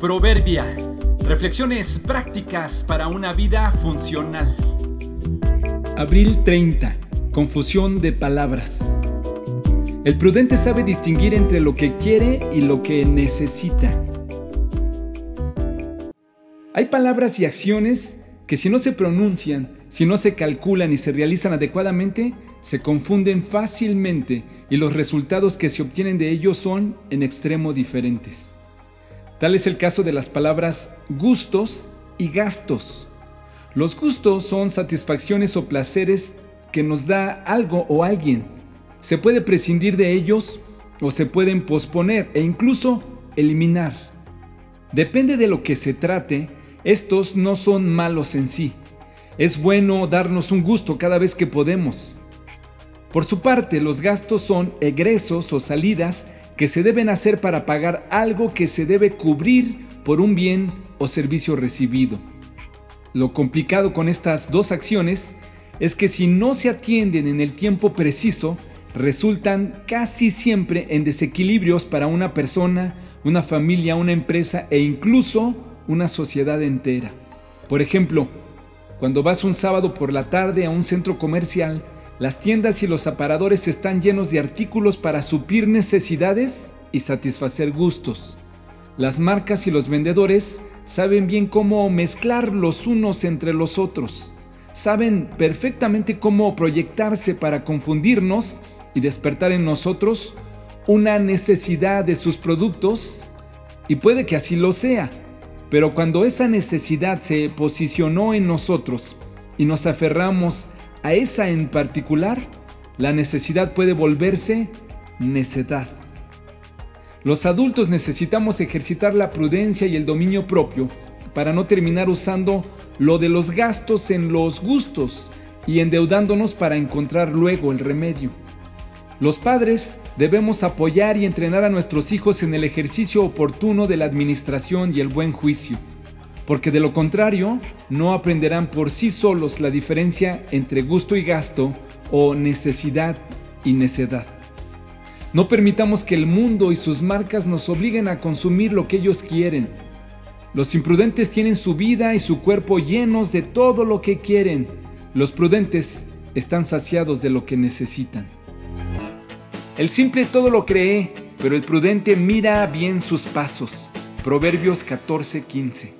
Proverbia. Reflexiones prácticas para una vida funcional. Abril 30. Confusión de palabras. El prudente sabe distinguir entre lo que quiere y lo que necesita. Hay palabras y acciones que si no se pronuncian, si no se calculan y se realizan adecuadamente, se confunden fácilmente y los resultados que se obtienen de ellos son en extremo diferentes. Tal es el caso de las palabras gustos y gastos. Los gustos son satisfacciones o placeres que nos da algo o alguien. Se puede prescindir de ellos o se pueden posponer e incluso eliminar. Depende de lo que se trate, estos no son malos en sí. Es bueno darnos un gusto cada vez que podemos. Por su parte, los gastos son egresos o salidas que se deben hacer para pagar algo que se debe cubrir por un bien o servicio recibido. Lo complicado con estas dos acciones es que si no se atienden en el tiempo preciso, resultan casi siempre en desequilibrios para una persona, una familia, una empresa e incluso una sociedad entera. Por ejemplo, cuando vas un sábado por la tarde a un centro comercial, las tiendas y los aparadores están llenos de artículos para suplir necesidades y satisfacer gustos. Las marcas y los vendedores saben bien cómo mezclar los unos entre los otros. Saben perfectamente cómo proyectarse para confundirnos y despertar en nosotros una necesidad de sus productos. Y puede que así lo sea, pero cuando esa necesidad se posicionó en nosotros y nos aferramos a esa en particular, la necesidad puede volverse necedad. Los adultos necesitamos ejercitar la prudencia y el dominio propio para no terminar usando lo de los gastos en los gustos y endeudándonos para encontrar luego el remedio. Los padres debemos apoyar y entrenar a nuestros hijos en el ejercicio oportuno de la administración y el buen juicio porque de lo contrario no aprenderán por sí solos la diferencia entre gusto y gasto o necesidad y necedad. No permitamos que el mundo y sus marcas nos obliguen a consumir lo que ellos quieren. Los imprudentes tienen su vida y su cuerpo llenos de todo lo que quieren. Los prudentes están saciados de lo que necesitan. El simple todo lo cree, pero el prudente mira bien sus pasos. Proverbios 14:15